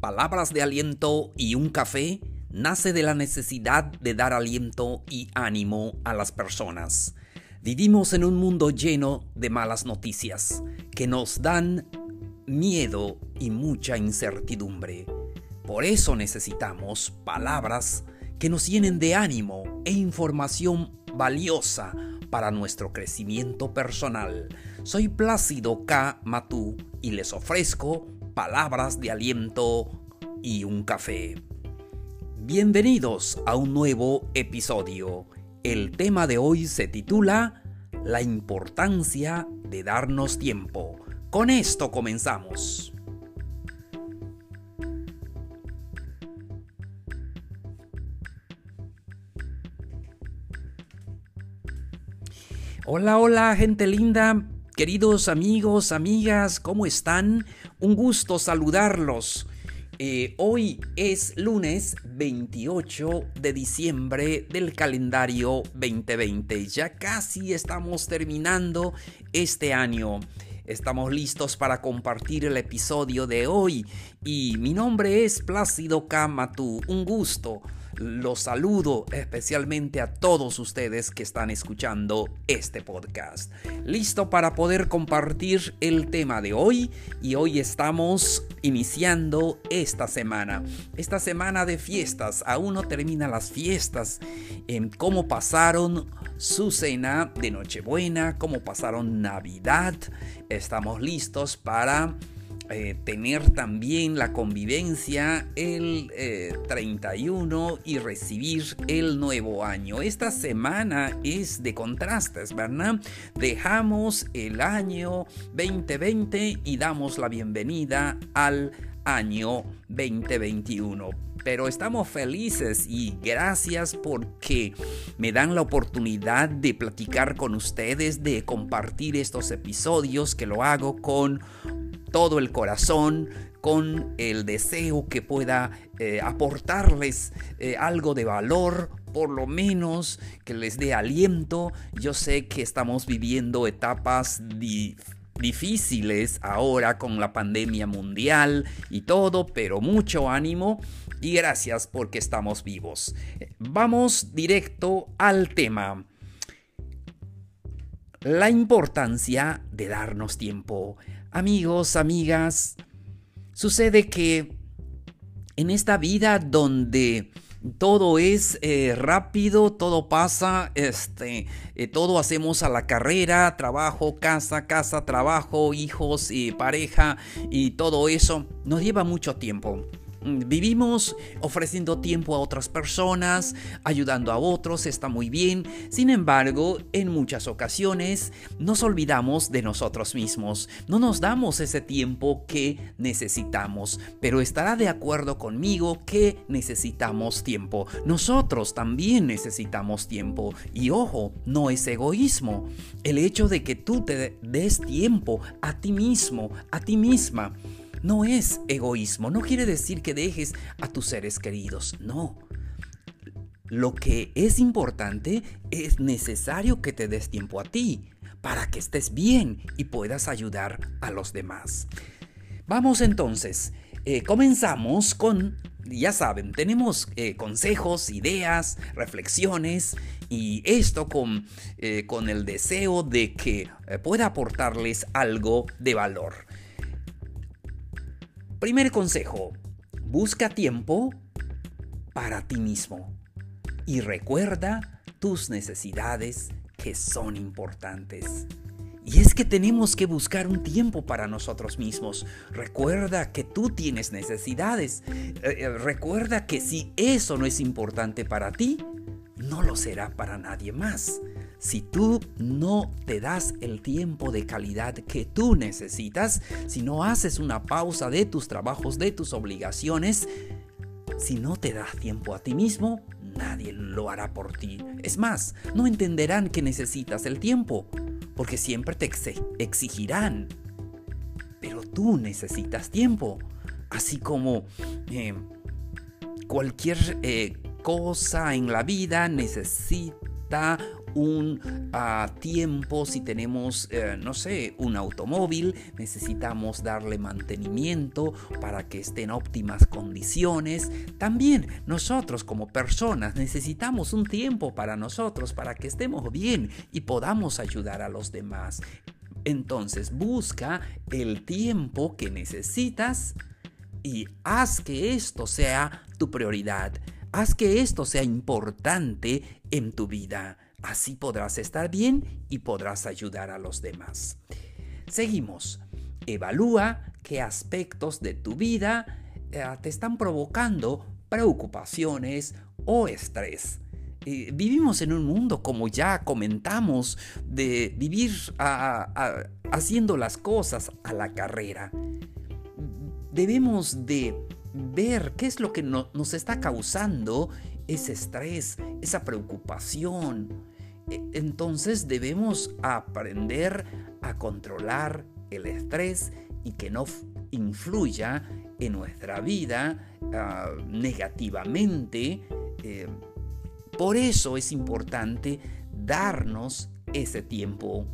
Palabras de aliento y un café nace de la necesidad de dar aliento y ánimo a las personas. Vivimos en un mundo lleno de malas noticias que nos dan miedo y mucha incertidumbre. Por eso necesitamos palabras que nos llenen de ánimo e información valiosa para nuestro crecimiento personal. Soy Plácido K. Matú y les ofrezco palabras de aliento y un café. Bienvenidos a un nuevo episodio. El tema de hoy se titula La importancia de darnos tiempo. Con esto comenzamos. Hola, hola, gente linda, queridos amigos, amigas, ¿cómo están? Un gusto saludarlos. Eh, hoy es lunes 28 de diciembre del calendario 2020. Ya casi estamos terminando este año. Estamos listos para compartir el episodio de hoy y mi nombre es Plácido Kamatu. Un gusto los saludo especialmente a todos ustedes que están escuchando este podcast. Listo para poder compartir el tema de hoy y hoy estamos iniciando esta semana. Esta semana de fiestas, aún no termina las fiestas. En cómo pasaron su cena de Nochebuena, cómo pasaron Navidad. Estamos listos para eh, tener también la convivencia el 31 eh, y recibir el nuevo año. Esta semana es de contrastes, ¿verdad? Dejamos el año 2020 y damos la bienvenida al año 2021 pero estamos felices y gracias porque me dan la oportunidad de platicar con ustedes, de compartir estos episodios que lo hago con todo el corazón, con el deseo que pueda eh, aportarles eh, algo de valor, por lo menos que les dé aliento. Yo sé que estamos viviendo etapas difíciles ahora con la pandemia mundial y todo, pero mucho ánimo y gracias porque estamos vivos. Vamos directo al tema. La importancia de darnos tiempo. Amigos, amigas, sucede que en esta vida donde todo es eh, rápido, todo pasa, este, eh, todo hacemos a la carrera, trabajo, casa, casa, trabajo, hijos y pareja y todo eso nos lleva mucho tiempo. Vivimos ofreciendo tiempo a otras personas, ayudando a otros, está muy bien. Sin embargo, en muchas ocasiones nos olvidamos de nosotros mismos. No nos damos ese tiempo que necesitamos. Pero estará de acuerdo conmigo que necesitamos tiempo. Nosotros también necesitamos tiempo. Y ojo, no es egoísmo. El hecho de que tú te des tiempo a ti mismo, a ti misma no es egoísmo, no quiere decir que dejes a tus seres queridos, no. Lo que es importante es necesario que te des tiempo a ti para que estés bien y puedas ayudar a los demás. Vamos entonces, eh, comenzamos con, ya saben, tenemos eh, consejos, ideas, reflexiones y esto con, eh, con el deseo de que pueda aportarles algo de valor. Primer consejo, busca tiempo para ti mismo y recuerda tus necesidades que son importantes. Y es que tenemos que buscar un tiempo para nosotros mismos. Recuerda que tú tienes necesidades. Eh, eh, recuerda que si eso no es importante para ti, no lo será para nadie más. Si tú no te das el tiempo de calidad que tú necesitas, si no haces una pausa de tus trabajos, de tus obligaciones, si no te das tiempo a ti mismo, nadie lo hará por ti. Es más, no entenderán que necesitas el tiempo, porque siempre te exigirán. Pero tú necesitas tiempo, así como eh, cualquier eh, cosa en la vida necesita un ah, tiempo, si tenemos, eh, no sé, un automóvil, necesitamos darle mantenimiento para que esté en óptimas condiciones. También nosotros como personas necesitamos un tiempo para nosotros, para que estemos bien y podamos ayudar a los demás. Entonces busca el tiempo que necesitas y haz que esto sea tu prioridad. Haz que esto sea importante en tu vida. Así podrás estar bien y podrás ayudar a los demás. Seguimos. Evalúa qué aspectos de tu vida eh, te están provocando preocupaciones o estrés. Eh, vivimos en un mundo, como ya comentamos, de vivir haciendo las cosas a la carrera. Debemos de ver qué es lo que nos está causando ese estrés, esa preocupación. E, entonces debemos aprender a controlar el estrés y que no influya en nuestra vida ah, negativamente. Eh, por eso es importante darnos ese tiempo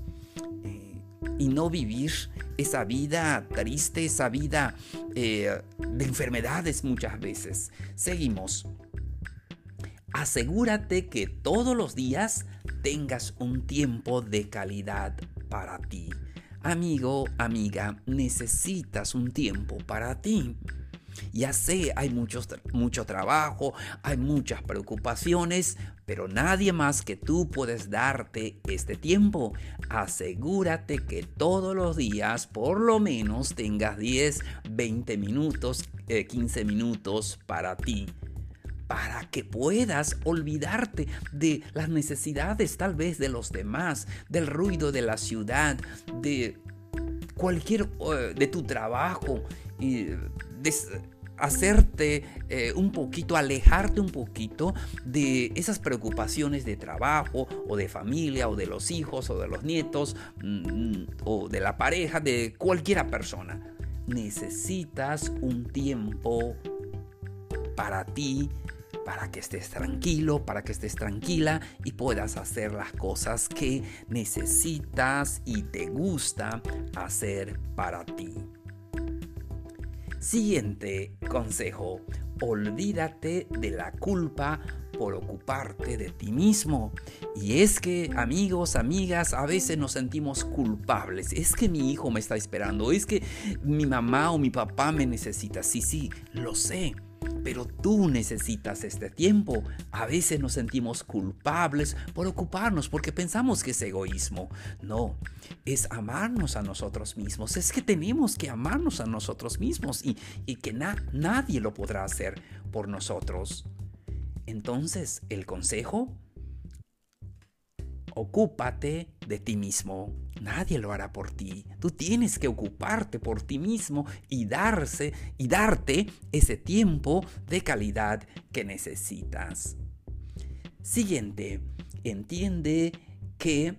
eh, y no vivir esa vida triste, esa vida eh, de enfermedades muchas veces. Seguimos. Asegúrate que todos los días tengas un tiempo de calidad para ti. Amigo, amiga, necesitas un tiempo para ti. Ya sé, hay mucho trabajo, hay muchas preocupaciones, pero nadie más que tú puedes darte este tiempo. Asegúrate que todos los días por lo menos tengas 10, 20 minutos, 15 eh, minutos para ti para que puedas olvidarte de las necesidades tal vez de los demás, del ruido de la ciudad, de cualquier, eh, de tu trabajo, y hacerte eh, un poquito, alejarte un poquito de esas preocupaciones de trabajo o de familia o de los hijos o de los nietos mm, o de la pareja, de cualquiera persona. Necesitas un tiempo para ti, para que estés tranquilo, para que estés tranquila y puedas hacer las cosas que necesitas y te gusta hacer para ti. Siguiente consejo. Olvídate de la culpa por ocuparte de ti mismo. Y es que, amigos, amigas, a veces nos sentimos culpables. Es que mi hijo me está esperando. Es que mi mamá o mi papá me necesita. Sí, sí, lo sé. Pero tú necesitas este tiempo. A veces nos sentimos culpables por ocuparnos porque pensamos que es egoísmo. No, es amarnos a nosotros mismos. Es que tenemos que amarnos a nosotros mismos y, que nadie lo podrá hacer por nosotros. Entonces, el consejo Ocúpate de ti mismo. Nadie lo hará por ti. Tú tienes que ocuparte por ti mismo y darse y darte ese tiempo de calidad que necesitas. Siguiente, entiende que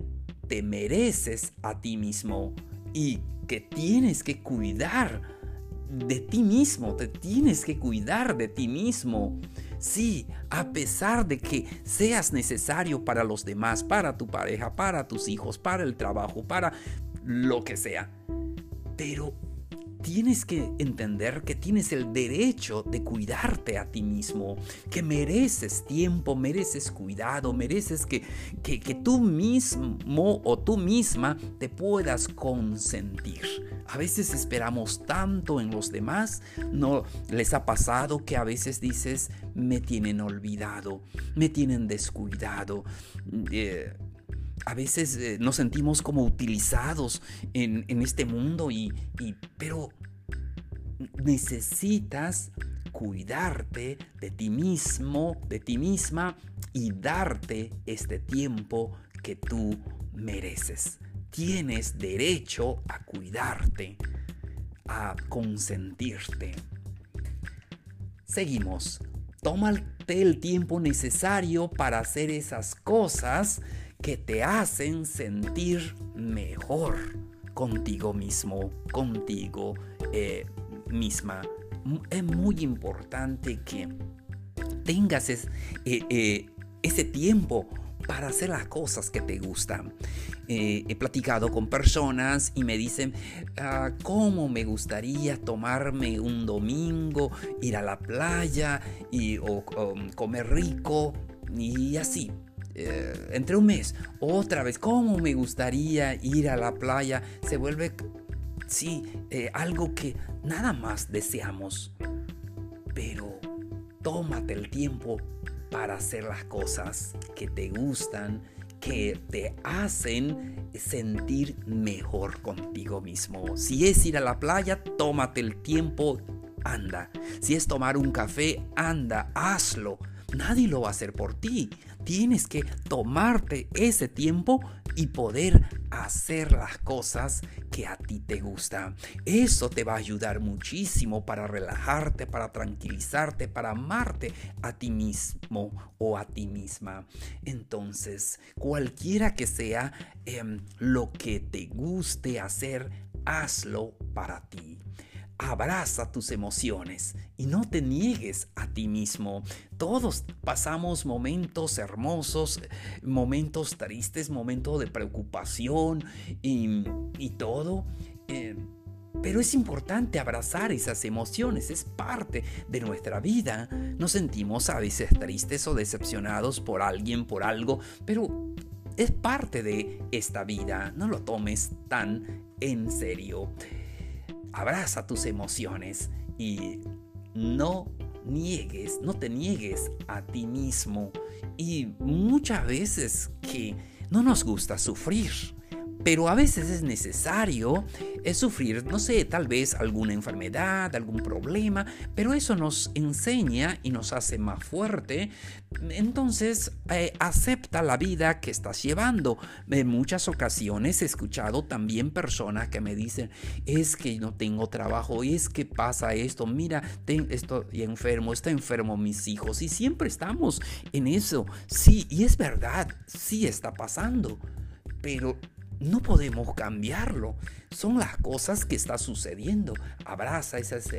te mereces a ti mismo y que tienes que cuidar de ti mismo, te tienes que cuidar de ti mismo. Sí, a pesar de que seas necesario para los demás, para tu pareja, para tus hijos, para el trabajo, para lo que sea. Pero tienes que entender que tienes el derecho de cuidarte a ti mismo, que mereces tiempo, mereces cuidado, mereces que, que, que tú mismo o tú misma te puedas consentir. A veces esperamos tanto en los demás, ¿no les ha pasado que a veces dices, me tienen olvidado, me tienen descuidado? Eh, a veces eh, nos sentimos como utilizados en, este mundo y, pero necesitas cuidarte de ti mismo, de ti misma y darte este tiempo que tú mereces. Tienes derecho a cuidarte, a consentirte. Seguimos. Tómate el tiempo necesario para hacer esas cosas que te hacen sentir mejor contigo mismo, contigo eh, misma. Es muy importante que tengas eh, eh, ese tiempo para hacer las cosas que te gustan. He platicado con personas y me dicen, ah, ¿cómo me gustaría tomarme un domingo, ir a la playa y, o, comer rico y así? Eh, entre un mes, otra vez, ¿cómo me gustaría ir a la playa? Se vuelve, sí, eh, algo que nada más deseamos. Pero tómate el tiempo para hacer las cosas que te gustan, que te hacen sentir mejor contigo mismo. Si es ir a la playa, tómate el tiempo, anda. Si es tomar un café, anda, hazlo. Nadie lo va a hacer por ti. Tienes que tomarte ese tiempo y poder hacer las cosas que a ti te gustan. Eso te va a ayudar muchísimo para relajarte, para tranquilizarte, para amarte a ti mismo o a ti misma. Entonces, cualquiera que sea em, lo que te guste hacer, hazlo para ti. Abraza tus emociones y no te niegues a ti mismo. Todos pasamos momentos hermosos, momentos tristes, momentos de preocupación y, todo. Eh, pero es importante abrazar esas emociones, es parte de nuestra vida. Nos sentimos a veces tristes o decepcionados por alguien, por algo, pero es parte de esta vida. No lo tomes tan en serio abraza tus emociones y no niegues, no te niegues a ti mismo. Y muchas veces que no nos gusta sufrir pero a veces es necesario es sufrir, no sé, tal vez alguna enfermedad, algún problema, pero eso nos enseña y nos hace más fuerte. Entonces, eh, acepta la vida que estás llevando. En muchas ocasiones he escuchado también personas que me dicen, es que no tengo trabajo, es que pasa esto, mira, estoy enfermo, está enfermo mis hijos, y siempre estamos en eso. Sí, y es verdad, sí está pasando, pero no podemos cambiarlo. Son las cosas que están sucediendo. Abraza esas